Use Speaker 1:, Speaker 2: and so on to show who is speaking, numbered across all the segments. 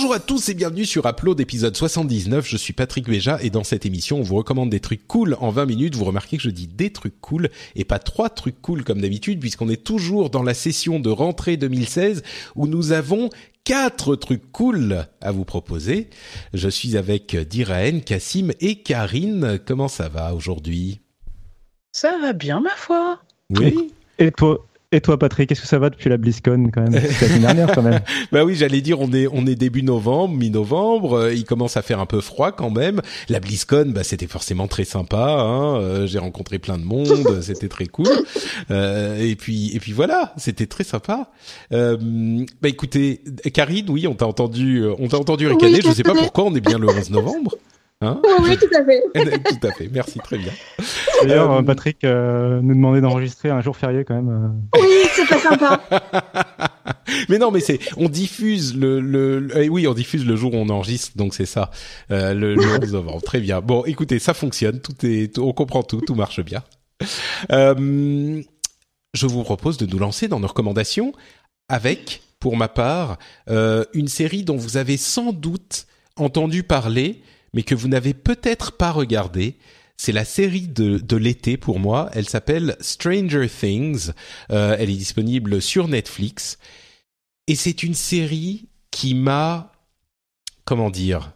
Speaker 1: Bonjour à tous et bienvenue sur Upload épisode 79. Je suis Patrick Béja et dans cette émission, on vous recommande des trucs cool en 20 minutes. Vous remarquez que je dis des trucs cool et pas trois trucs cool comme d'habitude puisqu'on est toujours dans la session de rentrée 2016 où nous avons quatre trucs cool à vous proposer. Je suis avec Diraen, Cassim et Karine. Comment ça va aujourd'hui?
Speaker 2: Ça va bien, ma foi.
Speaker 1: Oui.
Speaker 3: Et toi, et toi, Patrick, qu'est-ce que ça va depuis la BlizzCon quand même? C'est la semaine dernière quand même.
Speaker 1: bah oui, j'allais dire, on est on est début novembre, mi-novembre. euh, il commence à faire un peu froid quand même. La BlizzCon, bah c'était forcément très sympa. Hein, euh, J'ai rencontré plein de monde, c'était très cool. Euh, et puis et puis voilà, c'était très sympa. Euh, bah écoutez, Karine, oui, on t'a entendu, euh, on t'a entendu
Speaker 4: Oui,
Speaker 1: ricaner.
Speaker 4: je
Speaker 1: je sais pas pourquoi on est bien le 11 novembre. Hein
Speaker 4: Oui, oui, tout à fait.
Speaker 1: Tout à fait. Merci, très bien.
Speaker 3: D'ailleurs,
Speaker 1: Euh,
Speaker 3: Patrick euh, nous demandait d'enregistrer un jour férié quand même. euh.
Speaker 4: Oui, c'est pas sympa.
Speaker 1: mais non, mais c'est on diffuse le, le, le- eh oui, on diffuse le jour où on enregistre, donc c'est ça, euh, le, le 11 novembre. Très bien. Bon, écoutez, ça fonctionne, tout est, tout- on comprend tout, tout marche bien. Euh, je vous propose de nous lancer dans nos recommandations avec, pour ma part, euh, une série dont vous avez sans doute entendu parler, mais que vous n'avez peut-être pas regardé. C'est la série de, de l'été pour moi. Elle s'appelle Stranger Things. Euh, elle est disponible sur Netflix. Et c'est une série qui m'a, comment dire,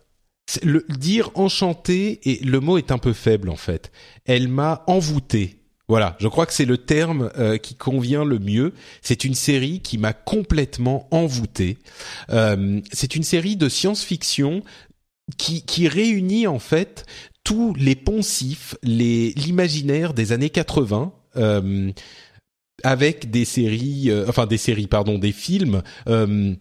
Speaker 1: le dire enchanté et le mot est un peu faible en fait. Elle m'a envoûté. Voilà, je crois que c'est le terme euh, qui convient le mieux. C'est une série qui m'a complètement envoûté. Euh, c'est une série de science-fiction qui, qui réunit en fait tous les poncifs, les l'imaginaire des années 80. euh, avec des séries, euh, enfin des séries, pardon, des films, euh,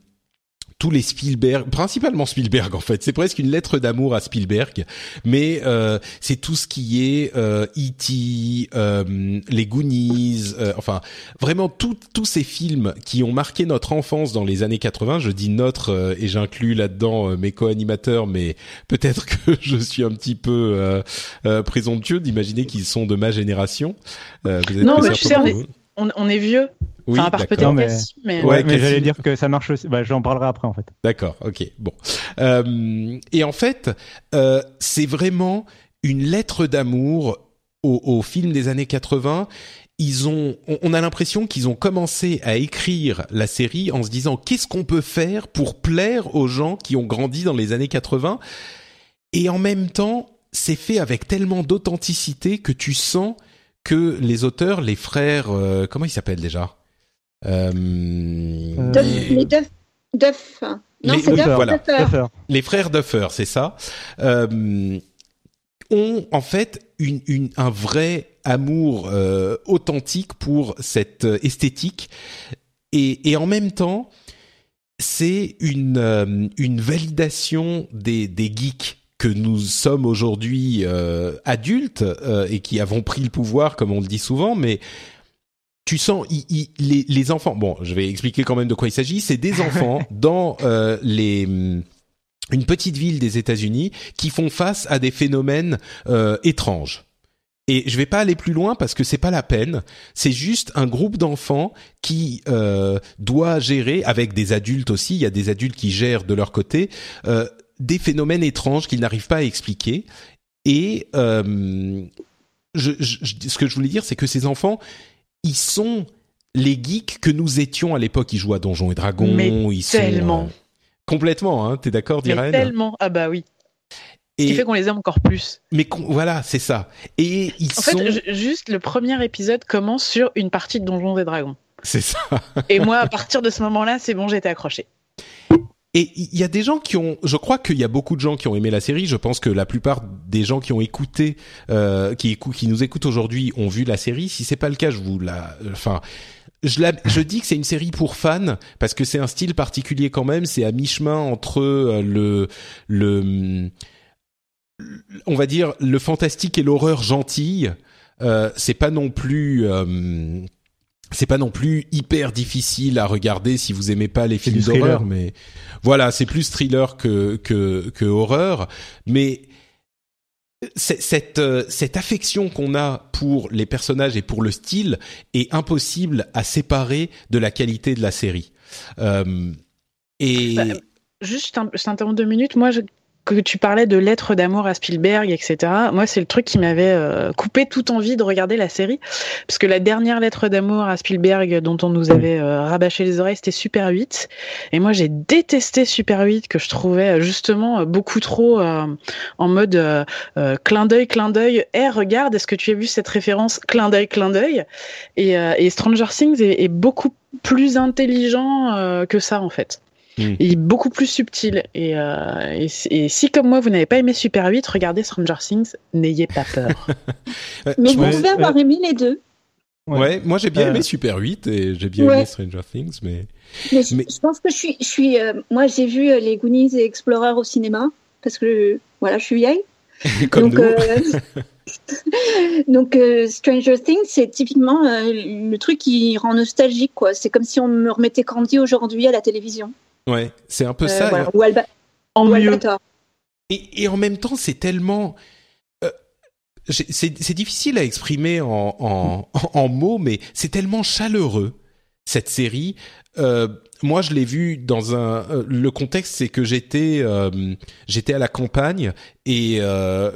Speaker 1: tous les Spielberg, principalement Spielberg en fait. C'est presque une lettre d'amour à Spielberg, mais euh, c'est tout ce qui est euh, E.T., euh, les Goonies, euh, enfin vraiment tout- tous ces films qui ont marqué notre enfance dans les années 80. Je dis notre euh, et j'inclus là-dedans euh, mes co-animateurs, mais peut-être que je suis un petit peu euh, euh, présomptueux d'imaginer qu'ils sont de ma génération. Euh, vous êtes
Speaker 2: Non, mais tu sais, on est vieux.
Speaker 1: Oui,
Speaker 2: enfin, à part
Speaker 1: d'accord.
Speaker 2: peut-être
Speaker 3: mais-
Speaker 2: mais...
Speaker 1: Ouais,
Speaker 3: Ouais, mais j'allais dire que ça marche aussi. Bah, j'en parlerai après en fait.
Speaker 1: D'accord, ok, bon. Euh, et en fait, euh, c'est vraiment une lettre d'amour au, au film des années 80. Ils ont, on- on a l'impression qu'ils ont commencé à écrire la série en se disant qu'est-ce qu'on peut faire pour plaire aux gens qui ont grandi dans les années 80. Et en même temps, c'est fait avec tellement d'authenticité que tu sens que les auteurs, les frères, euh, comment ils s'appellent déjà?
Speaker 4: Les Duff. Duff. Non,
Speaker 1: Les-
Speaker 4: c'est Duff.
Speaker 1: Duffer, voilà.
Speaker 4: Duffer.
Speaker 3: Duffer.
Speaker 1: les frères Duffer, c'est ça, euh, ont en fait une, une- un vrai amour euh, authentique pour cette euh, esthétique et, et en même temps c'est une euh, une validation des des geeks que nous sommes aujourd'hui euh, adultes euh, et qui avons pris le pouvoir comme on le dit souvent mais tu sens il- il- les, les enfants bon je vais expliquer quand même de quoi il s'agit c'est des enfants dans euh, les une petite ville des États-Unis qui font face à des phénomènes euh, étranges. Et je vais pas aller plus loin parce que c'est pas la peine. C'est juste un groupe d'enfants qui euh, doit gérer avec des adultes aussi. Il y a des adultes qui gèrent de leur côté euh, des phénomènes étranges qu'ils n'arrivent pas à expliquer. Et euh, je- je- ce que je voulais dire, c'est que ces enfants, ils sont les geeks que nous étions à l'époque. Ils jouent à Donjons et Dragons.
Speaker 2: Mais
Speaker 1: ils sont,
Speaker 2: tellement.
Speaker 1: euh, complètement. Hein, T'es d'accord,
Speaker 2: Mais
Speaker 1: Diren?
Speaker 2: tellement. Ah bah oui. Ce qui
Speaker 1: Et
Speaker 2: fait qu'on les aime encore plus.
Speaker 1: mais voilà, c'est ça. Et ils
Speaker 2: En
Speaker 1: sont,
Speaker 2: fait, ju- juste le premier épisode commence sur une partie de Donjons et Dragons.
Speaker 1: c'est ça.
Speaker 2: Et moi, à partir de ce moment-là, c'est bon, j'étais accroché.
Speaker 1: Et il y a des gens qui ont, je crois qu'il y a beaucoup de gens qui ont aimé la série. Je pense que la plupart des gens qui ont écouté, euh, qui écoutent, qui nous écoutent aujourd'hui, ont vu la série. Si c'est pas le cas, je vous la, enfin, je, la, je dis que c'est une série pour fans parce que c'est un style particulier quand même. C'est à mi-chemin entre euh, le, le, on va dire le fantastique et l'horreur gentille. Euh, c'est pas non plus. euh, c'est pas non plus hyper difficile à regarder si vous aimez pas les films d'horreur, mais voilà, c'est plus thriller que que, que horreur. Mais c'est- cette euh, cette affection qu'on a pour les personnages et pour le style est impossible à séparer de la qualité de la série. Euh, et
Speaker 2: Bah, Juste, je t'interromps deux minutes. Moi, je- que tu parlais de lettres d'amour à Spielberg, etc. Moi, c'est le truc qui m'avait euh, coupé toute envie de regarder la série. Parce que la dernière lettre d'amour à Spielberg dont on nous avait euh, rabâché les oreilles, c'était Super 8. Et moi, j'ai détesté Super 8, que je trouvais euh, justement euh, beaucoup trop euh, en mode euh, clin d'œil, clin d'œil. Eh, regarde, est-ce que tu as vu cette référence Clin d'œil, clin d'œil? Et, et Stranger Things est, est beaucoup plus intelligent que ça, en fait.
Speaker 1: Mm.
Speaker 2: Il est beaucoup plus subtil. Et, euh, et, si- et si, comme moi, vous n'avez pas aimé Super 8, regardez Stranger Things, n'ayez pas peur.
Speaker 4: Mais
Speaker 1: je
Speaker 4: vous pouvez avoir aimé les deux.
Speaker 1: ouais. moi j'ai bien
Speaker 3: Euh,
Speaker 1: aimé Super 8 et j'ai bien
Speaker 4: Ouais.
Speaker 1: aimé Stranger Things, mais
Speaker 4: Mais, je-
Speaker 1: Mais-
Speaker 4: je pense que je suis, je suis, euh, moi j'ai vu les Goonies et Explorer au cinéma parce que voilà, je suis vieille.
Speaker 1: comme
Speaker 4: donc,
Speaker 1: nous.
Speaker 4: euh, donc euh, Stranger Things, c'est typiquement euh, le truc qui rend nostalgique quoi. C'est comme si on me remettait Candy aujourd'hui à la télévision.
Speaker 1: Ouais, c'est un peu
Speaker 4: Euh,
Speaker 1: ça.
Speaker 4: voilà. Ou, Alba-
Speaker 2: En
Speaker 4: ou
Speaker 2: mieux.
Speaker 4: Albator.
Speaker 1: Et, et en même temps, c'est tellement. euh, c'est c'est difficile à exprimer en, en, en mots, mais c'est tellement chaleureux cette série. Euh, moi, je l'ai vu dans un. euh, le contexte, c'est que j'étais euh, j'étais à la campagne et euh,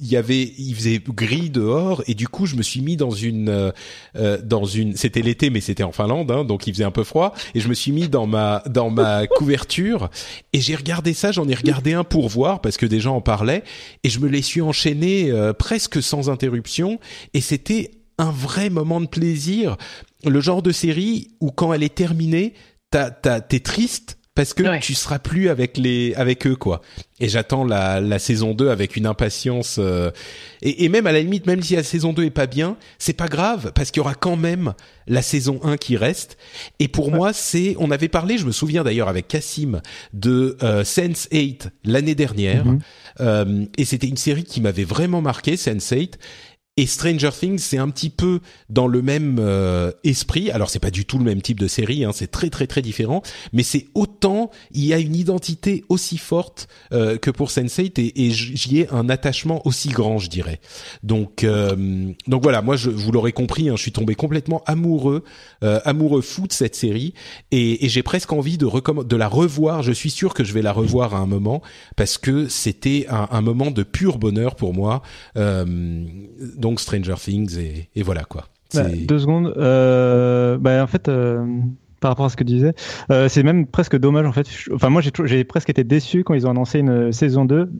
Speaker 1: il y avait il faisait gris dehors et du coup, je me suis mis dans une euh, euh, dans une. C'était l'été, mais c'était en Finlande, hein, donc il faisait un peu froid et je me suis mis dans ma dans ma couverture et j'ai regardé ça. J'en ai regardé un pour voir parce que des gens en parlaient et je me les suis enchaînés euh, presque sans interruption et c'était un vrai moment de plaisir. Le genre de série où quand elle est terminée, t'es triste parce que
Speaker 2: Ouais.
Speaker 1: tu seras plus avec les avec eux quoi. Et j'attends la, la saison 2 avec une impatience euh, et, et même à la limite même si la saison 2 est pas bien, c'est pas grave parce qu'il y aura quand même la saison 1 qui reste et pour moi c'est on avait parlé, je me souviens d'ailleurs avec Cassim de euh, Sense 8 l'année dernière
Speaker 3: Mhm.
Speaker 1: euh, et c'était une série qui m'avait vraiment marqué Sense 8 et Stranger Things, c'est un petit peu dans le même euh, esprit. Alors c'est pas du tout le même type de série, hein, c'est très très très différent, mais c'est autant il y a une identité aussi forte euh, que pour Sense8 et, et j'y ai un attachement aussi grand, je dirais. Donc euh, donc voilà, moi je vous l'aurez compris, hein, je suis tombé complètement amoureux euh, amoureux fou de cette série et, et j'ai presque envie de de la revoir. Je suis sûr que je vais la revoir à un moment parce que c'était un, un moment de pur bonheur pour moi. Euh, donc Stranger Things et, et voilà quoi.
Speaker 3: Bah, deux secondes. Euh, bah, en fait, euh, par rapport à ce que tu disais, euh, c'est même presque dommage. En fait, enfin, moi, j'ai presque été déçu quand ils ont annoncé une saison 2.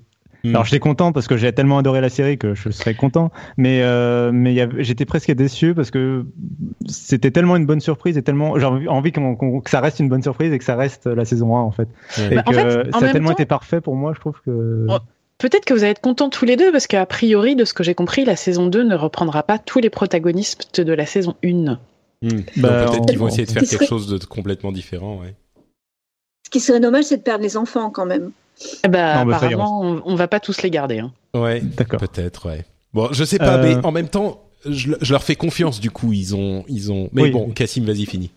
Speaker 1: Hmm.
Speaker 3: Alors, j'étais content parce que j'ai tellement adoré la série que je serais content. Mais, euh, mais j'étais presque déçu parce que c'était tellement une bonne surprise et tellement. J'ai envie, que ça reste une bonne surprise et que ça reste la saison 1, en fait.
Speaker 1: Ouais.
Speaker 3: Et
Speaker 2: Bah, en
Speaker 3: que
Speaker 2: fait, en
Speaker 3: ça a tellement
Speaker 2: temps-
Speaker 3: été parfait pour moi, je trouve que.
Speaker 2: Peut-être que vous allez être contents tous les deux, parce qu'a priori, de ce que j'ai compris, la saison 2 ne reprendra pas tous les protagonistes de la saison 1.
Speaker 1: Hmm.
Speaker 3: Bah,
Speaker 1: Donc peut-être qu'ils vont essayer de faire
Speaker 4: Qui
Speaker 1: quelque
Speaker 4: serait-
Speaker 1: chose de complètement différent. Ouais.
Speaker 4: Ce qui serait dommage, c'est de perdre les enfants quand même.
Speaker 2: Eh ben,
Speaker 3: Non, bah,
Speaker 2: apparemment, on, on va pas tous les garder. hein.
Speaker 1: Ouais,
Speaker 3: D'accord.
Speaker 1: peut-être. Ouais. Bon, je sais pas,
Speaker 3: Euh,
Speaker 1: mais en même temps, je, je leur fais confiance. Du coup, ils ont, ils ont. Mais
Speaker 3: Oui.
Speaker 1: bon, Cassim, vas-y, fini.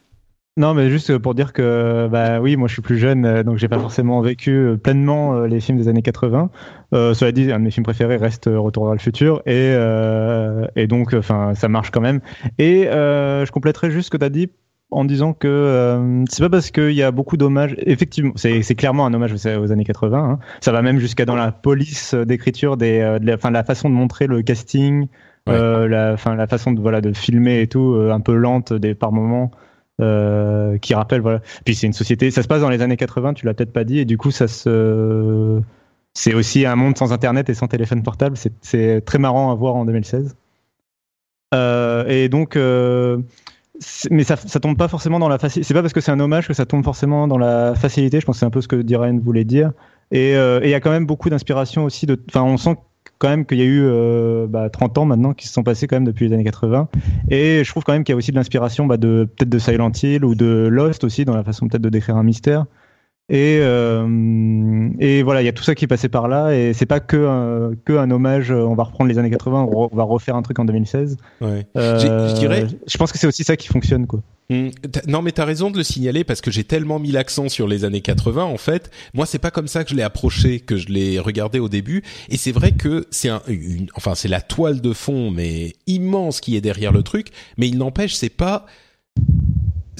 Speaker 3: Non, mais juste pour dire que, bah oui, moi je suis plus jeune, euh, donc j'ai pas forcément vécu euh, pleinement euh, les films des années 80. Euh, cela dit, un de mes films préférés reste Retour vers le futur, et, euh, et donc, enfin, ça marche quand même. Et euh, je compléterai juste ce que tu as dit en disant que euh, c'est pas parce qu'il y a beaucoup d'hommages. Effectivement, c'est clairement un hommage aux, années 80. hein. Ça va même jusqu'à dans la police d'écriture des, euh, de la, façon de montrer le casting,
Speaker 1: Ouais.
Speaker 3: euh, la, la façon de voilà de filmer et tout, un peu lente des par moments. Euh, qui rappelle voilà puis c'est une société ça se passe dans les années 80 tu l'as peut-être pas dit et du coup ça se c'est aussi un monde sans internet et sans téléphone portable. C'est très marrant à voir en 2016. et donc, mais ça, ça tombe pas forcément dans la facilité. C'est pas parce que c'est un hommage que ça tombe forcément dans la facilité. Je pense que c'est un peu ce que Dirain voulait dire. Et il y a quand même beaucoup d'inspiration aussi. Enfin, on sent quand même qu'il y a eu euh, bah, 30 ans maintenant qui se sont passés quand même depuis les années 80. Et je trouve quand même qu'il y a aussi de l'inspiration bah, de peut-être de Silent Hill ou de Lost aussi dans la façon peut-être de décrire un mystère. Et, euh, et voilà, il y a tout ça qui est passé par là, et c'est pas que un, que un hommage. On va reprendre les années 80, on, va refaire un truc en 2016.
Speaker 1: Ouais. Euh, je dirais.
Speaker 3: Je pense que c'est aussi ça qui fonctionne, quoi.
Speaker 1: Hmm. non, mais t'as raison de le signaler parce que j'ai tellement mis l'accent sur les années 80. En fait, moi, c'est pas comme ça que je l'ai approché, que je l'ai regardé au début. Et c'est vrai que c'est un, une, enfin, c'est la toile de fond, mais immense qui est derrière le truc. Mais il n'empêche, c'est pas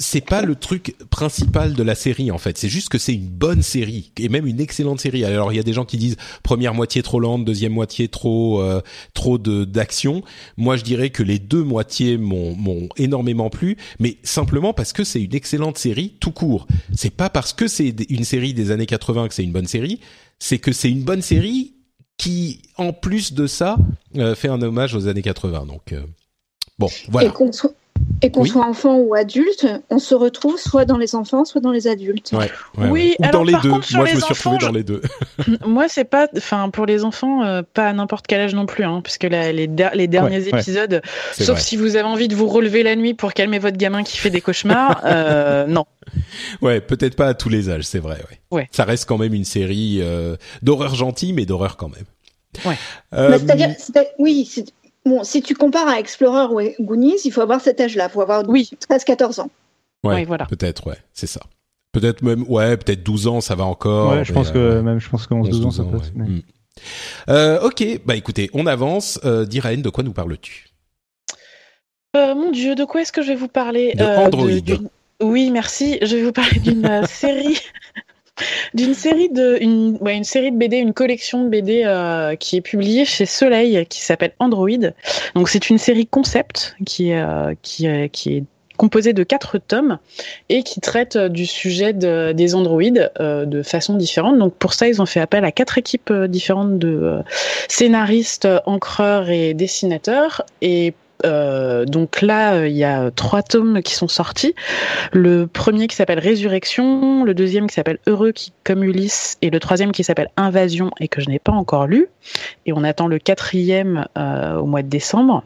Speaker 1: c'est pas le truc principal de la série en fait. C'est juste que c'est une bonne série et même une excellente série. Alors il y a des gens qui disent première moitié trop lente, deuxième moitié trop euh, trop de d'action. Moi je dirais que les deux moitiés m'ont m'ont énormément plu, mais simplement parce que c'est une excellente série tout court. C'est pas parce que c'est une série des années 80 que c'est une bonne série. C'est que c'est une bonne série qui en plus de ça euh, fait un hommage aux années 80. Donc euh, bon voilà.
Speaker 4: Enfant ou adulte, on se retrouve soit dans les enfants, soit dans les adultes.
Speaker 1: Ouais,
Speaker 2: oui,
Speaker 1: Ou
Speaker 2: alors,
Speaker 1: dans les
Speaker 2: par
Speaker 1: deux.
Speaker 2: Contre,
Speaker 1: Moi, je
Speaker 2: les
Speaker 1: me suis
Speaker 2: enfants,
Speaker 1: retrouvé dans les deux.
Speaker 2: Moi, c'est pas, enfin, pour les enfants, euh, pas à n'importe quel âge non plus, hein, parce que la, les, les derniers
Speaker 3: ouais,
Speaker 2: épisodes, sauf
Speaker 1: vrai.
Speaker 2: si vous avez envie de vous relever la nuit pour calmer votre gamin qui fait des cauchemars, euh, non.
Speaker 1: Ouais, peut-être pas à tous les âges, c'est vrai. Ouais.
Speaker 2: Ouais.
Speaker 1: Ça reste quand même une série euh, d'horreur gentille, mais d'horreur quand même.
Speaker 2: Ouais.
Speaker 1: Euh,
Speaker 4: Bah, C'est-à-dire, c'est- oui, c'est- bon, si tu compares à Explorer ou Goonies, il faut avoir cet âge-là, il faut avoir
Speaker 2: Oui.
Speaker 4: 13-14 ans.
Speaker 1: ouais,
Speaker 2: Ouais, voilà.
Speaker 1: Peut-être, ouais, c'est ça. Peut-être même, ouais, peut-être 12 ans, ça va encore.
Speaker 3: ouais, je pense que
Speaker 1: euh,
Speaker 3: même, je pense que 11, 12 ans, ça
Speaker 1: 11,
Speaker 3: peut.
Speaker 1: ouais.
Speaker 3: être, mais-
Speaker 1: Mm. Euh, ok, bah écoutez, on avance. Euh, Diraen, de quoi nous parles-tu?
Speaker 2: Euh, mon Dieu, de quoi est-ce que je vais vous parler?
Speaker 1: De
Speaker 2: Euh,
Speaker 1: Android.
Speaker 2: d'une- Oui, merci. Je vais vous parler d'une série, d'une série de, une, une série de BD, une collection de BD euh, qui est publiée chez Soleil, qui s'appelle Android. Donc c'est une série concept qui est, euh, qui, est- qui est composée de quatre tomes et qui traite euh, du sujet de- des androïdes euh, de façon différente. Donc pour ça, ils ont fait appel à quatre équipes euh, différentes de euh, scénaristes, encreurs et dessinateurs. Et euh, donc là, euh, il y a trois tomes qui sont sortis. Le premier qui s'appelle Résurrection, le deuxième qui s'appelle Heureux qui comme Ulysse, et le troisième qui s'appelle Invasion et que je n'ai pas encore lu. Et on attend le quatrième euh, au mois de décembre.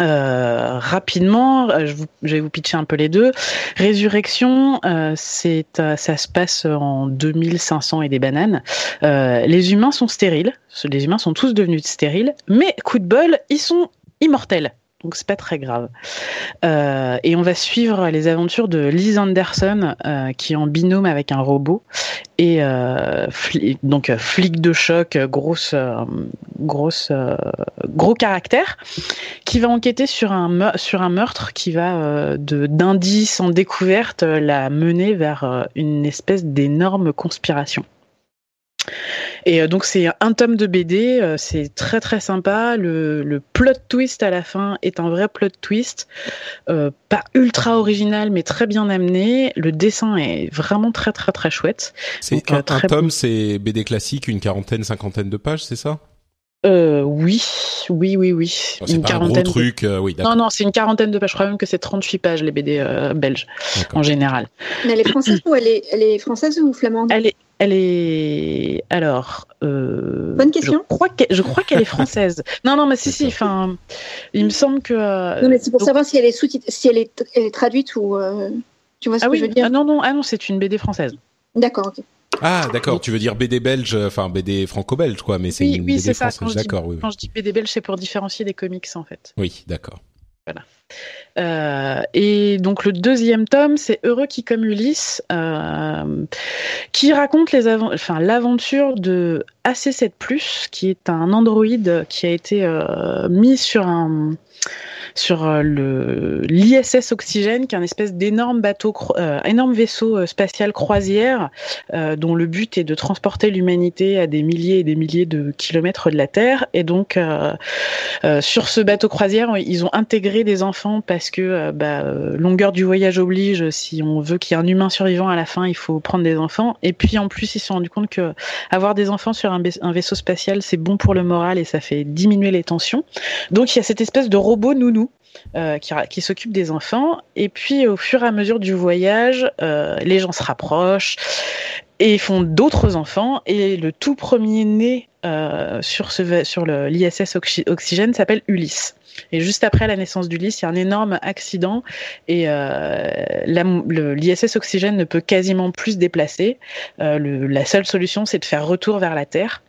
Speaker 2: Rapidement, je, vais vous pitcher un peu les deux. Résurrection, ça se passe en 2500 et des bananes. Les humains sont stériles, les humains sont tous devenus stériles, mais coup de bol, ils sont immortels. Donc c'est pas très grave. Euh, et on va suivre les aventures de Liz Anderson, euh, qui est en binôme avec un robot et euh, donc flic de choc, grosse, grosse, gros caractère, qui va enquêter sur un meurtre qui va de d'indices en découverte la mener vers une espèce d'énorme conspiration. Et euh, donc c'est un tome de BD, euh, c'est très très sympa. Le, le plot twist à la fin est un vrai plot twist, euh, pas ultra original mais très bien amené. Le dessin est vraiment très très très chouette.
Speaker 1: C'est
Speaker 2: Donc,
Speaker 1: un,
Speaker 2: euh,
Speaker 1: un tome, c'est BD classique, une quarantaine, cinquantaine de pages, c'est ça?
Speaker 2: Euh, oui, oui, oui, oui.
Speaker 1: C'est pas un gros
Speaker 2: de-
Speaker 1: truc, euh, oui, d'accord.
Speaker 2: Non, non, c'est une quarantaine de pages. Je crois même que c'est 38 pages les BD euh, belges
Speaker 1: d'accord.
Speaker 2: en général.
Speaker 4: Mais elle est française ou elle est, elle est française ou flamande?
Speaker 2: Elle est, elle est. Alors. Euh,
Speaker 4: Bonne question.
Speaker 2: Je crois qu'elle, est française. non, non, mais si, si. Enfin, il me semble que. euh,
Speaker 4: Non, mais c'est pour
Speaker 2: donc-
Speaker 4: savoir si elle est sous si elle est, elle est traduite ou. euh, tu vois ce
Speaker 2: Ah
Speaker 4: que
Speaker 2: oui.
Speaker 4: je veux dire?
Speaker 2: Ah non, non, ah non, c'est une BD française.
Speaker 4: D'accord, ok.
Speaker 1: Ah, d'accord, tu veux dire BD belge, enfin BD franco-belge, quoi, mais c'est
Speaker 2: Oui,
Speaker 1: une
Speaker 2: oui,
Speaker 1: BD
Speaker 2: c'est ça.
Speaker 1: française,
Speaker 2: Quand je, dis,
Speaker 1: d'accord, oui, oui.
Speaker 2: quand je dis BD belge, c'est pour différencier des comics en fait.
Speaker 1: Oui, d'accord.
Speaker 2: Euh, et donc le deuxième tome, c'est Heureux qui comme Ulysse, euh, qui raconte l'aventure de AC7+, qui est un androïde qui a été euh, mis sur un sur le l'ISS Oxygène, qui est un espèce d'énorme bateau, énorme vaisseau spatial croisière, dont le but est de transporter l'humanité à des milliers et des milliers de kilomètres de la Terre. Et donc, sur ce bateau croisière, ils ont intégré des enfants parce que bah, longueur du voyage oblige. Si on veut qu'il y ait un humain survivant à la fin, il faut prendre des enfants. Et puis en plus, ils se sont rendus compte que avoir des enfants sur un, vaisseau spatial, c'est bon pour le moral et ça fait diminuer les tensions. Donc il y a cette espèce de robot nounou euh, qui, s'occupe des enfants. Et puis, au fur et à mesure du voyage, euh, les gens se rapprochent et font d'autres enfants. Et le tout premier né euh, sur, sur l'ISS Oxygène s'appelle Ulysse. Et juste après la naissance d'Ulysse, il y a un énorme accident et l'ISS Oxygène ne peut quasiment plus se déplacer. La seule solution, c'est de faire retour vers la Terre.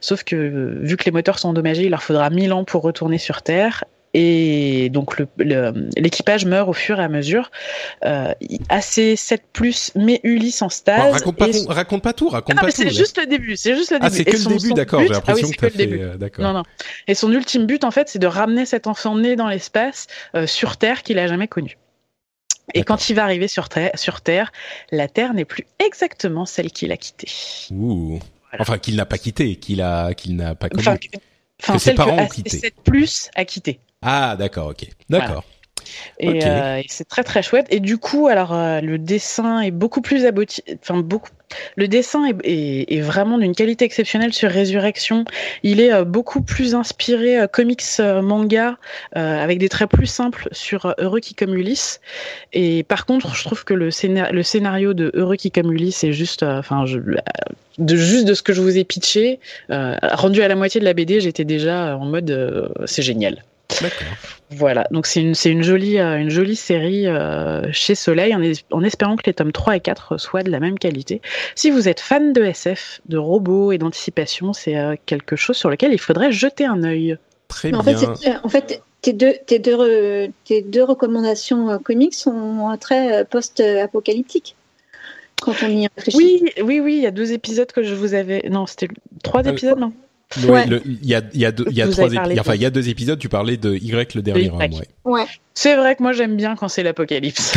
Speaker 2: Sauf que vu que les moteurs sont endommagés, il leur faudra 1000 ans pour retourner sur Terre. Et donc l'équipage meurt au fur et à mesure. Euh, AC7 plus met Ulysse en stage.
Speaker 1: raconte, pas, raconte pas tout, raconte
Speaker 2: ah,
Speaker 1: pas
Speaker 2: mais C'est juste le début, c'est juste le
Speaker 1: ah,
Speaker 2: début.
Speaker 1: c'est que le début, d'accord. J'ai l'impression
Speaker 2: ah, oui, que,
Speaker 1: fait. Euh, d'accord.
Speaker 2: Non, non. Et son ultime but, en fait, c'est de ramener cet enfant né dans l'espace euh, sur Terre qu'il a jamais connu. Et quand il va arriver sur terre, sur terre, la Terre n'est plus exactement celle qu'il a quittée.
Speaker 1: Ouh. Enfin, qu'il n'a pas quittée, qu'il a, qu'il n'a pas connue.
Speaker 2: Enfin, enfin,
Speaker 1: que ses parents
Speaker 2: que
Speaker 1: ont quitté.
Speaker 2: AC7 plus a quitté.
Speaker 1: Ah, d'accord, ok. D'accord.
Speaker 2: Et, euh, et c'est très très chouette. Et du coup, alors euh, le dessin est beaucoup plus abouti. Enfin beaucoup. Le dessin est, est, est vraiment d'une qualité exceptionnelle sur Résurrection. Il est euh, beaucoup plus inspiré comics manga avec des traits plus simples sur Heureux qui comme Ulysse. Et par contre, je trouve que le, scénar- le scénario de Heureux qui comme Ulysse est juste, enfin, je- de juste de ce que je vous ai pitché, euh, rendu à la moitié de la BD, j'étais déjà en mode euh, c'est génial. Voilà, donc c'est une, c'est une, jolie, euh, une jolie série euh, chez Soleil, en, es- en espérant que les tomes 3 et 4 soient de la même qualité. Si vous êtes fan de SF, de robots et d'anticipation, c'est euh, quelque chose sur lequel il faudrait jeter un œil.
Speaker 1: Très
Speaker 4: en
Speaker 1: bien.
Speaker 4: fait, en fait, tes deux, tes deux, re- tes deux recommandations euh, comics sont très euh, post-apocalyptiques quand on y réfléchit.
Speaker 2: Oui, oui, oui, il y a deux épisodes que je vous avais. Non, c'était trois
Speaker 1: Euh,
Speaker 2: épisodes, non
Speaker 4: Ouais.
Speaker 1: Il y a, il y a, deux, il y a trois épisodes. Enfin, il y a deux épisodes. Tu parlais de Y le dernier
Speaker 2: Y.
Speaker 1: homme. Ouais.
Speaker 4: Ouais.
Speaker 2: C'est vrai que moi j'aime bien quand c'est l'apocalypse.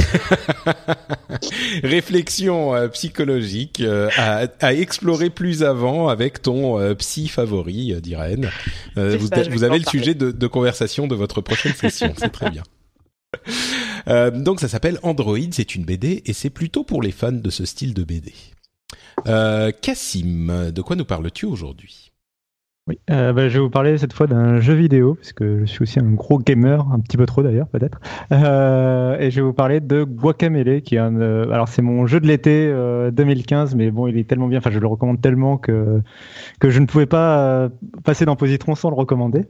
Speaker 1: Réflexion euh, psychologique euh, à, à explorer plus avant avec ton euh, psy favori, euh, d'Irène. Euh, vous,
Speaker 2: ça,
Speaker 1: avez le
Speaker 2: parler.
Speaker 1: sujet de, de conversation de votre prochaine session. C'est très bien. Euh, donc ça s'appelle Android, c'est une BD et c'est plutôt pour les fans de ce style de BD. Euh, Cassim, de quoi nous parles-tu aujourd'hui?
Speaker 3: Oui, euh, bah, je vais vous parler cette fois d'un jeu vidéo, parce que je suis aussi un gros gamer, un petit peu trop d'ailleurs peut-être. Euh, et je vais vous parler de Guacamele, qui est un. euh, alors c'est mon jeu de l'été euh, 2015, mais bon, il est tellement bien, enfin je le recommande tellement que que je ne pouvais pas euh, passer dans Positron sans le recommander.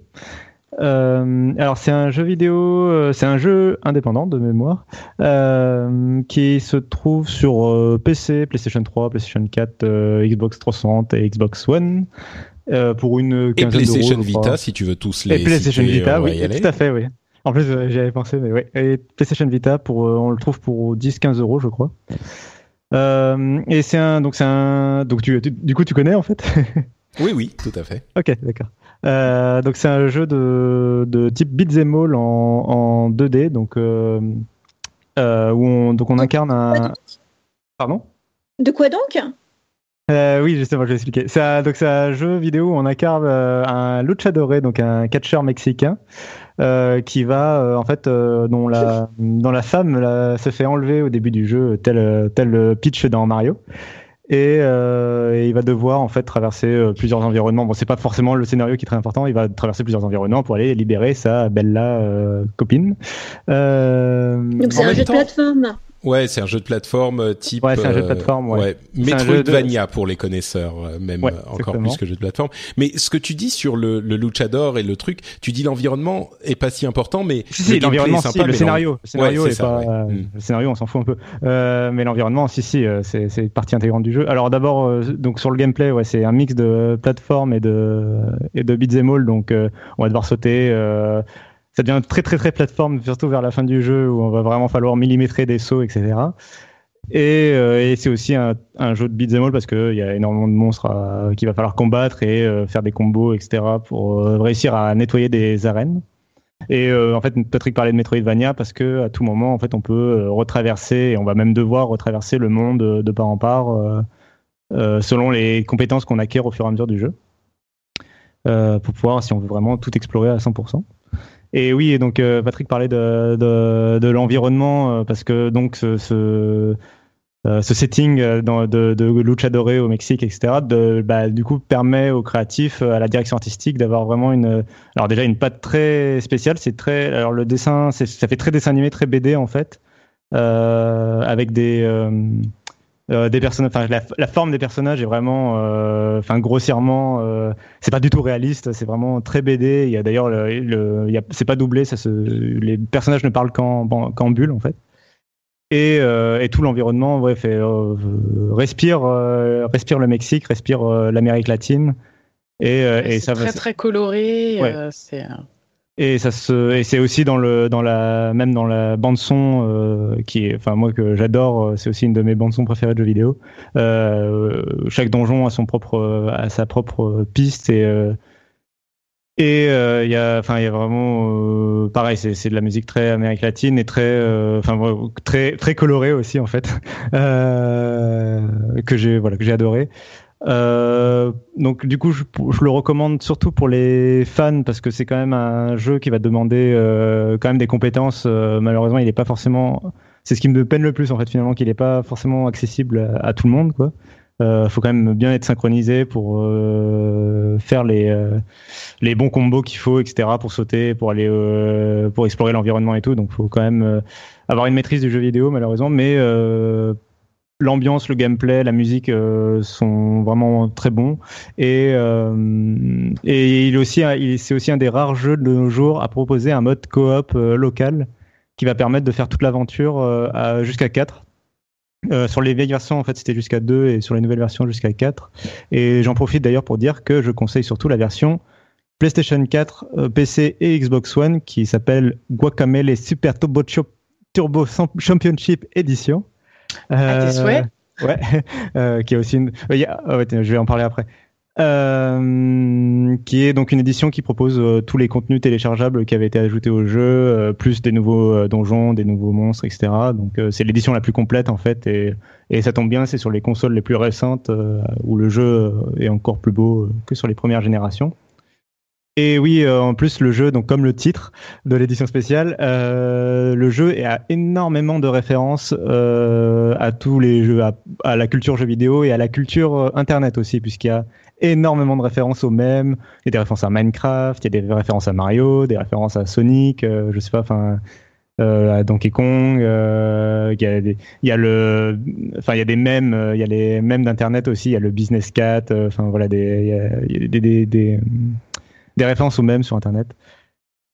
Speaker 3: Euh, alors c'est un jeu vidéo, euh, c'est un jeu indépendant de mémoire euh, qui se trouve sur euh, PC, PlayStation 3, PlayStation 4, euh, Xbox 360 et Xbox One euh, pour une
Speaker 1: Et
Speaker 3: quinzaine
Speaker 1: PlayStation
Speaker 3: d'euros, je crois.
Speaker 1: Vita, si tu veux tous les
Speaker 3: Et PlayStation
Speaker 1: citer,
Speaker 3: Vita, oui, tout à fait, oui. En plus, euh, j'y avais pensé, mais oui. Et PlayStation Vita, pour, euh, on le trouve pour 10-15 euros, je crois. Euh, et c'est un, donc c'est un, donc tu, tu- du coup, tu connais en fait.
Speaker 1: Oui, oui, tout à fait.
Speaker 3: ok, d'accord. Euh, donc c'est un jeu de, de type beat'em all en, en 2D, donc euh, euh, où on, donc on incarne un. Pardon?
Speaker 4: De quoi donc?
Speaker 3: Euh, oui, justement, je vais expliquer. C'est un, donc c'est un jeu vidéo où on incarne euh, un luchador, donc un catcheur mexicain, euh, qui va euh, en fait, euh, dont la dont la femme là, se fait enlever au début du jeu, tel tel le pitch dans Mario. Et, euh, et il va devoir en fait traverser euh, plusieurs environnements. Bon, c'est pas forcément le scénario qui est très important. Il va traverser plusieurs environnements pour aller libérer sa bella euh, copine. Euh,
Speaker 4: Donc c'est un jeu de plateforme.
Speaker 1: Ouais, c'est un jeu de plateforme euh, type.
Speaker 3: Ouais, c'est un jeu de
Speaker 1: euh,
Speaker 3: plateforme, ouais. Un jeu de-
Speaker 1: Metroidvania pour les connaisseurs, euh, même
Speaker 3: Ouais,
Speaker 1: encore
Speaker 3: exactement.
Speaker 1: plus que jeu de plateforme. Mais ce que tu dis sur le, le luchador et le truc, tu dis l'environnement est pas si important, mais
Speaker 3: Si, l'environnement, si, le scénario. Le scénario
Speaker 1: c'est
Speaker 3: est
Speaker 1: ça,
Speaker 3: pas,
Speaker 1: ouais.
Speaker 3: euh,
Speaker 1: Mm.
Speaker 3: le scénario, on s'en fout un peu. Euh, mais l'environnement, si, si, c'est, c'est partie intégrante du jeu. Alors d'abord, euh, donc sur le gameplay, ouais, c'est un mix de plateforme et de et de beat'em all. Donc euh, on va devoir sauter. Euh, ça devient très très très plateforme, surtout vers la fin du jeu où on va vraiment falloir millimétrer des sauts, etc. Et, euh, et c'est aussi un, jeu de beat'em all parce qu'il y a énormément de monstres à- qu'il va falloir combattre et euh, faire des combos, etc. pour euh, réussir à nettoyer des arènes. Et en fait, Patrick parlait de Metroidvania parce que à tout moment, en fait, on peut retraverser et on va même devoir retraverser le monde de part en part selon les compétences qu'on acquiert au fur et à mesure du jeu. pour pouvoir, si on veut vraiment tout explorer à 100%. Et oui, et donc Patrick parlait de, de, l'environnement parce que donc ce, ce, euh, setting euh, de, de luchadore au Mexique, etc., bah, du coup permet aux créatifs, euh, à la direction artistique, d'avoir vraiment une, alors déjà une patte très spéciale. C'est très, alors le dessin, ça fait très dessin animé, très BD en fait, euh, avec des euh, des personnages, enfin la, la, forme des personnages est vraiment, enfin grossièrement, euh, c'est pas du tout réaliste, c'est vraiment très BD. Il y a d'ailleurs, le, le c'est pas doublé, ça se, les personnages ne parlent qu'en bulle en fait. Et, euh, et tout l'environnement bref euh, respire euh, respire le Mexique respire l'Amérique latine. Et, et ça
Speaker 2: très très coloré c'est
Speaker 3: et ça se et c'est aussi dans le dans la même dans la bande son qui est enfin moi que j'adore c'est aussi une de mes bandes son préférées de jeux vidéo chaque donjon a son propre a sa propre piste et et euh, il y a, enfin, il y a vraiment, euh, pareil, c'est de la musique très Amérique latine et très, euh, enfin, très très colorée aussi en fait, que j'ai voilà que j'ai adoré. Donc du coup, je, je, le recommande surtout pour les fans parce que c'est quand même un jeu qui va demander quand même des compétences. malheureusement, il n'est pas forcément. C'est ce qui me peine le plus en fait finalement, qu'il n'est pas forcément accessible à, tout le monde quoi. Euh, faut quand même bien être synchronisé pour euh, faire les euh, les bons combos qu'il faut, etc. Pour sauter, pour aller euh, pour explorer l'environnement et tout. Donc, faut quand même euh, avoir une maîtrise du jeu vidéo, malheureusement. Mais l'ambiance, le gameplay, la musique sont vraiment très bons. Et et il aussi c'est aussi un des rares jeux de nos jours à proposer un mode coop local qui va permettre de faire toute l'aventure jusqu'à 4 euh, sur les vieilles versions, en fait, c'était jusqu'à 2 et sur les nouvelles versions jusqu'à 4. Et j'en profite d'ailleurs pour dire que je conseille surtout la version PlayStation 4, euh, PC et Xbox One qui s'appelle Guacamele Super Turbo, Turbo Championship Edition.
Speaker 2: Euh,
Speaker 3: ouais, euh, qui est aussi une. Oh, je vais en parler après. Euh, qui est donc une édition qui propose euh, tous les contenus téléchargeables qui avaient été ajoutés au jeu, euh, plus des nouveaux donjons, des nouveaux monstres, etc. Donc c'est l'édition la plus complète en fait, et, et ça tombe bien, c'est sur les consoles les plus récentes où le jeu est encore plus beau que sur les premières générations. Et oui, en plus le jeu, donc comme le titre de l'édition spéciale, le jeu a énormément de références à tous les jeux, à, la culture jeux vidéo et à la culture internet aussi, puisqu'il y a énormément de références au même. Il y a des références à Minecraft, il y a des références à Mario, des références à Sonic, euh, je sais pas, enfin. Euh, à Donkey Kong, euh, il y a des, y a le, enfin il y a des mèmes, il y a les mèmes d'internet aussi, il y a le Business Cat, enfin voilà des, y a des, des, des, des, références aux mêmes sur internet.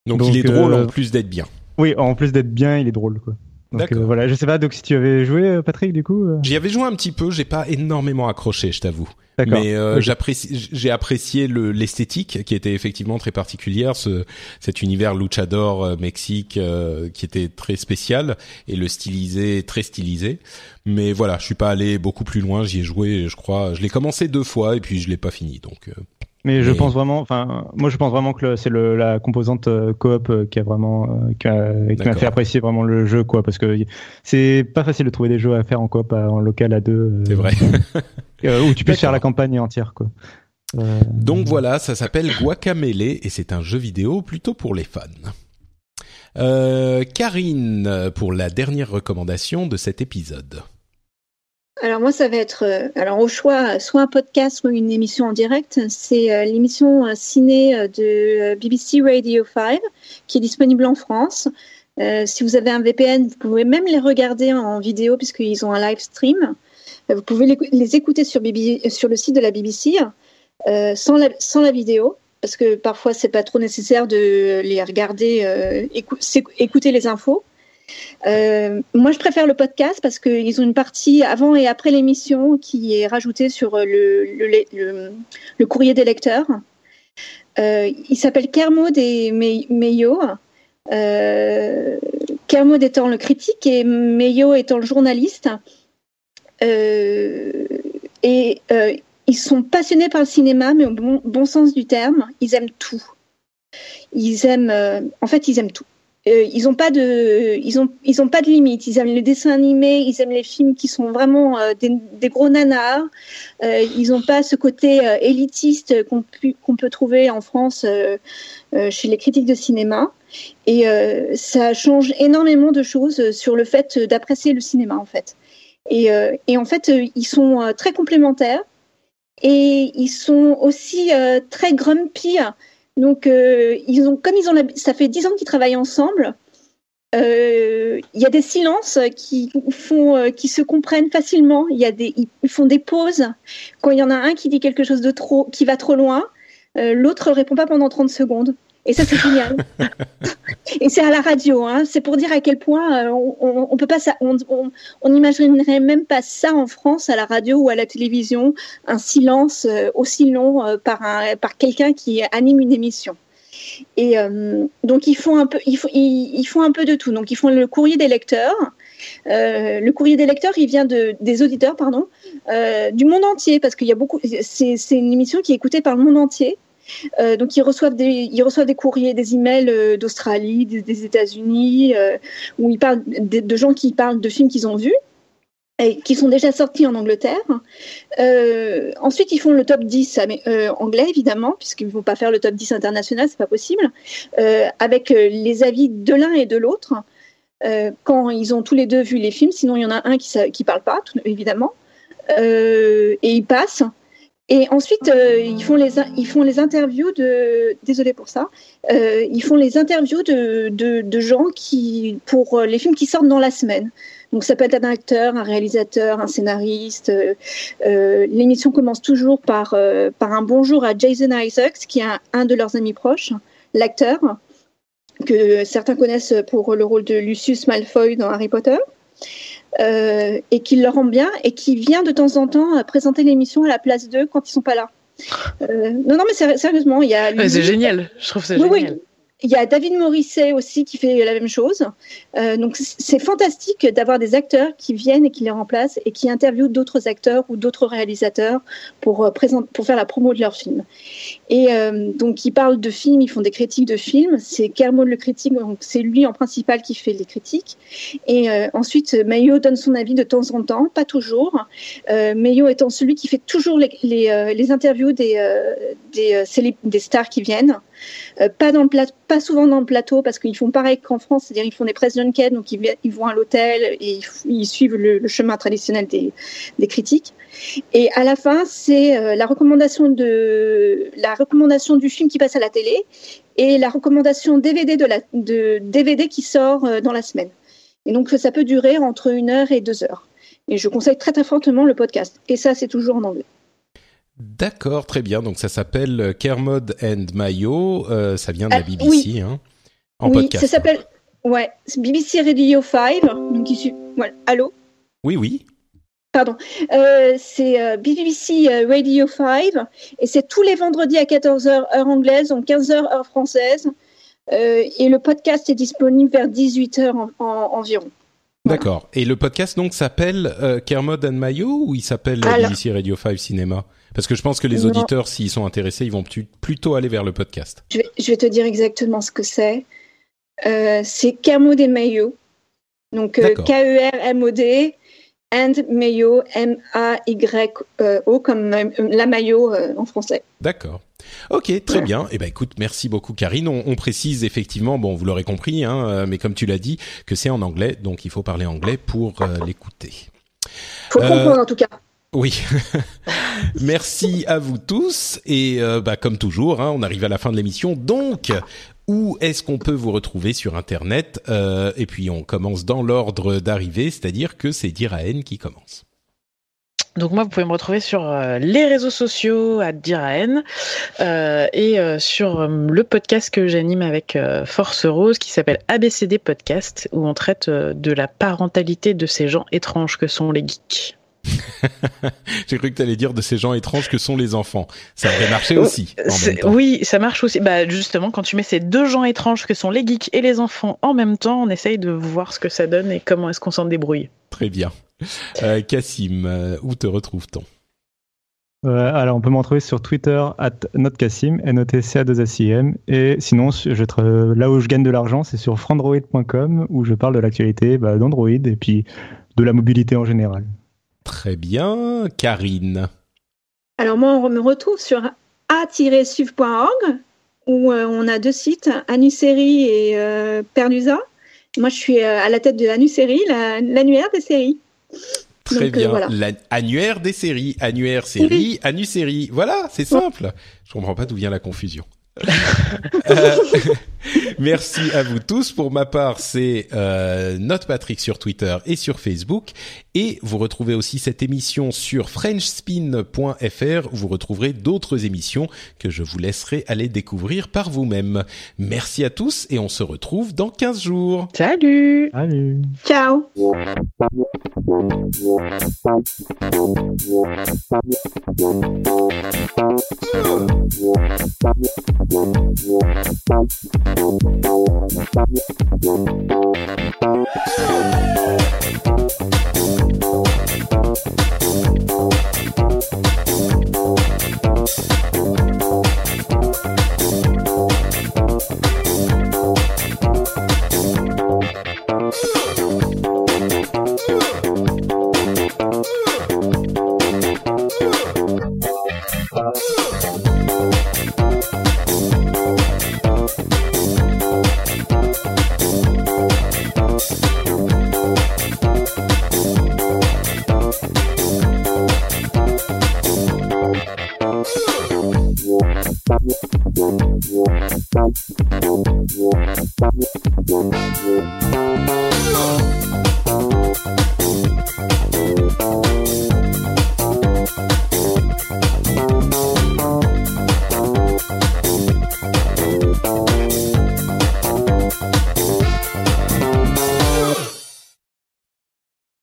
Speaker 1: Donc, il est drôle en plus d'être bien.
Speaker 3: Oui, en plus d'être bien, il est drôle quoi. Donc voilà, je sais pas donc si tu avais joué Patrick du coup.
Speaker 1: J'y avais joué un petit peu, j'ai pas énormément accroché, je t'avoue. Mais euh, j'apprécie, j'ai apprécié l'esthétique qui était effectivement très particulière, ce, cet univers luchador euh, Mexique euh, qui était très spécial et le stylisé très stylisé. Mais voilà, je suis pas allé beaucoup plus loin. J'y ai joué, je crois. Je l'ai commencé deux fois et puis je l'ai pas fini. Donc
Speaker 3: mais je pense vraiment, enfin, moi je pense vraiment que c'est la composante euh, coop euh, qui a vraiment, euh, qui m'a fait apprécier vraiment le jeu, quoi, parce que c'est pas facile de trouver des jeux à faire en coop, en local à deux.
Speaker 1: C'est vrai.
Speaker 3: où tu puisses faire la campagne entière, quoi.
Speaker 1: Donc voilà, ça s'appelle Guacamele et c'est un jeu vidéo plutôt pour les fans. Karine, pour la dernière recommandation de cet épisode.
Speaker 4: Alors moi, ça va être euh, alors au choix soit un podcast ou une émission en direct. C'est euh, l'émission euh, ciné de BBC Radio 5 qui est disponible en France. si vous avez un VPN, vous pouvez même les regarder en vidéo puisqu'ils ont un live stream. Vous pouvez les, écouter sur, sur, le site de la BBC sans, la, sans la vidéo parce que parfois c'est pas trop nécessaire de les regarder, écouter les infos. Euh, moi, je préfère le podcast parce qu'ils ont une partie avant et après l'émission qui est rajoutée sur le, le, le, courrier des lecteurs. Euh, il s'appelle Kermode et Meyo. Euh, Kermode étant le critique et Meyo étant le journaliste. Euh, et ils sont passionnés par le cinéma, mais au bon, bon sens du terme, ils aiment tout. Ils aiment, en fait, ils aiment tout. Euh, ils n'ont pas de, ils ont, ils ont pas de limite. Ils aiment les dessins animés, ils aiment les films qui sont vraiment euh, des, gros nanars. Euh, ils n'ont pas ce côté élitiste qu'on qu'on peut trouver en France chez les critiques de cinéma. Et ça change énormément de choses sur le fait d'apprécier le cinéma en fait. Et, et en fait, ils sont très complémentaires et ils sont aussi très grumpy donc, euh, ils ont, comme ils ont, ça fait dix ans qu'ils travaillent ensemble. Euh, il y a des silences euh, qui se comprennent facilement. Il y a des, ils font des pauses. Quand il y en a un qui dit quelque chose de trop, qui va trop loin, l'autre répond pas pendant 30 secondes. Et ça, c'est génial. et c'est à la radio. Hein. C'est pour dire à quel point euh, on, on, peut pas ça, on, on, n'imaginerait même pas ça en France à la radio ou à la télévision, un silence euh, aussi long euh, par un, par quelqu'un qui anime une émission. Et donc ils font un peu, ils font, ils, font un peu de tout. Donc ils font le courrier des lecteurs. le courrier des lecteurs, il vient de, des auditeurs, pardon, du monde entier, parce qu'il y a beaucoup. C'est une émission qui est écoutée par le monde entier. Euh, donc ils reçoivent des ils reçoivent des courriers, des emails euh, d'Australie, des, États-Unis, euh, où ils parlent de, gens qui parlent de films qu'ils ont vus et qui sont déjà sortis en Angleterre. ensuite, ils font le top 10 anglais, évidemment, puisqu'ils ne vont pas faire le top 10 international, c'est pas possible, avec les avis de l'un et de l'autre, quand ils ont tous les deux vu les films, sinon il y en a un qui ne parle pas, évidemment, et ils passent. Et ensuite, euh, ils, font les, ils font les interviews de. Désolé pour ça. Euh, ils font les interviews de, de, gens qui. pour euh, les films qui sortent dans la semaine. Donc, ça peut être un acteur, un réalisateur, un scénariste. L'émission commence toujours par, par un bonjour à Jason Isaacs, qui est un de leurs amis proches, l'acteur, que certains connaissent pour le rôle de Lucius Malfoy dans Harry Potter. Euh, et qui leur rend bien et qui vient de temps en temps euh, présenter l'émission à la place d'eux quand ils sont pas là. Euh, non, non, mais sérieusement, il y a.
Speaker 2: c'est génial. Je trouve ça génial.
Speaker 4: Il y a David Morisset aussi qui fait la même chose. Euh, donc c'est fantastique d'avoir des acteurs qui viennent et qui les remplacent et qui interviewent d'autres acteurs ou d'autres réalisateurs pour, euh, faire la promo de leur film. Et euh, donc ils parlent de films, ils font des critiques de films. C'est Kermode le critique, donc c'est lui en principal qui fait les critiques. Et ensuite Mayo donne son avis de temps en temps, pas toujours. Mayo étant celui qui fait toujours les, interviews des stars qui viennent. Euh, pas, souvent dans le plateau parce qu'ils font pareil qu'en France, c'est-à-dire ils font des presses junket, donc ils, vont à l'hôtel et ils, suivent le, chemin traditionnel des, critiques. Et à la fin, c'est euh, la recommandation du film qui passe à la télé et la recommandation DVD qui sort euh, dans la semaine. Et donc ça peut durer entre une heure et deux heures. Et je conseille très très fortement le podcast. Et ça, c'est toujours en anglais.
Speaker 1: D'accord, très bien. Donc ça s'appelle euh, Kermode and Mayo. Euh, ça vient de la ah, BBC,
Speaker 4: oui.
Speaker 1: hein,
Speaker 4: en oui, podcast. ça s'appelle ouais BBC Radio 5. Donc voilà. Allô?
Speaker 1: Oui, oui.
Speaker 4: Pardon. Euh, c'est BBC Radio 5 et c'est tous les vendredis à 14h heure anglaise, donc 15h heure française. et le podcast est disponible vers 18h en, en, environ.
Speaker 1: D'accord. Et le podcast donc s'appelle Kermode and Mayo ou il s'appelle BBC Radio 5 Cinéma? Parce que je pense que les auditeurs, s'ils sont intéressés, ils vont plutôt aller vers le podcast.
Speaker 4: Je vais, te dire exactement ce que c'est. Euh, c'est Kermode et Mayo. Donc euh, K-E-R-M-O-D and Mayo, M-A-Y-O, comme euh, la maillot en français.
Speaker 1: D'accord. Ok, très bien. Eh ben, écoute, merci beaucoup, Karine. On, précise effectivement, bon, vous l'aurez compris, hein, mais comme tu l'as dit, que c'est en anglais, donc il faut parler anglais pour l'écouter.
Speaker 4: Faut comprendre en tout cas.
Speaker 1: Oui. Merci à vous tous. Et euh, bah, comme toujours, hein, on arrive à la fin de l'émission. Donc, où est-ce qu'on peut vous retrouver sur Internet euh, Et puis, on commence dans l'ordre d'arrivée, c'est-à-dire que c'est Diraen qui commence.
Speaker 2: Donc moi, vous pouvez me retrouver sur euh, les réseaux sociaux à Diraen et sur le podcast que j'anime avec Force Rose qui s'appelle ABCD Podcast où on traite de la parentalité de ces gens étranges que sont les geeks.
Speaker 1: J'ai cru que tu allais dire de ces gens étranges que sont les enfants. Ça aurait marché aussi.
Speaker 2: Oui, ça marche aussi. Bah, justement, quand tu mets ces deux gens étranges que sont les geeks et les enfants en même temps, on essaye de voir ce que ça donne et comment est-ce qu'on s'en débrouille.
Speaker 1: Très bien. Euh, Cassim, euh, où te retrouve-t-on?
Speaker 3: Euh, alors, on peut m'en trouver sur Twitter, at notcassim, n o t c a 2 a c m Et sinon, je, là où je gagne de l'argent, c'est sur frandroid.com, où je parle de l'actualité bah, d'Android et puis de la mobilité en général.
Speaker 1: Très bien. Karine
Speaker 4: Alors, moi, on me retrouve sur a-suv.org, où euh, on a deux sites, Anusérie et euh, Pernusa. Moi, je suis à la tête de Anusérie, l'annuaire des séries.
Speaker 1: Très bien. L'annuaire des séries, annuaire série, annu série. Voilà, c'est simple. Je comprends pas d'où vient la confusion. Merci à vous tous. Pour ma part, c'est euh, Note Patrick sur Twitter et sur Facebook. Et vous retrouvez aussi cette émission sur FrenchSpin.fr où vous retrouverez d'autres émissions que je vous laisserai aller découvrir par vous-même. Merci à tous et on se retrouve dans 15 jours.
Speaker 2: Salut
Speaker 3: Salut
Speaker 4: Ciao Thank you.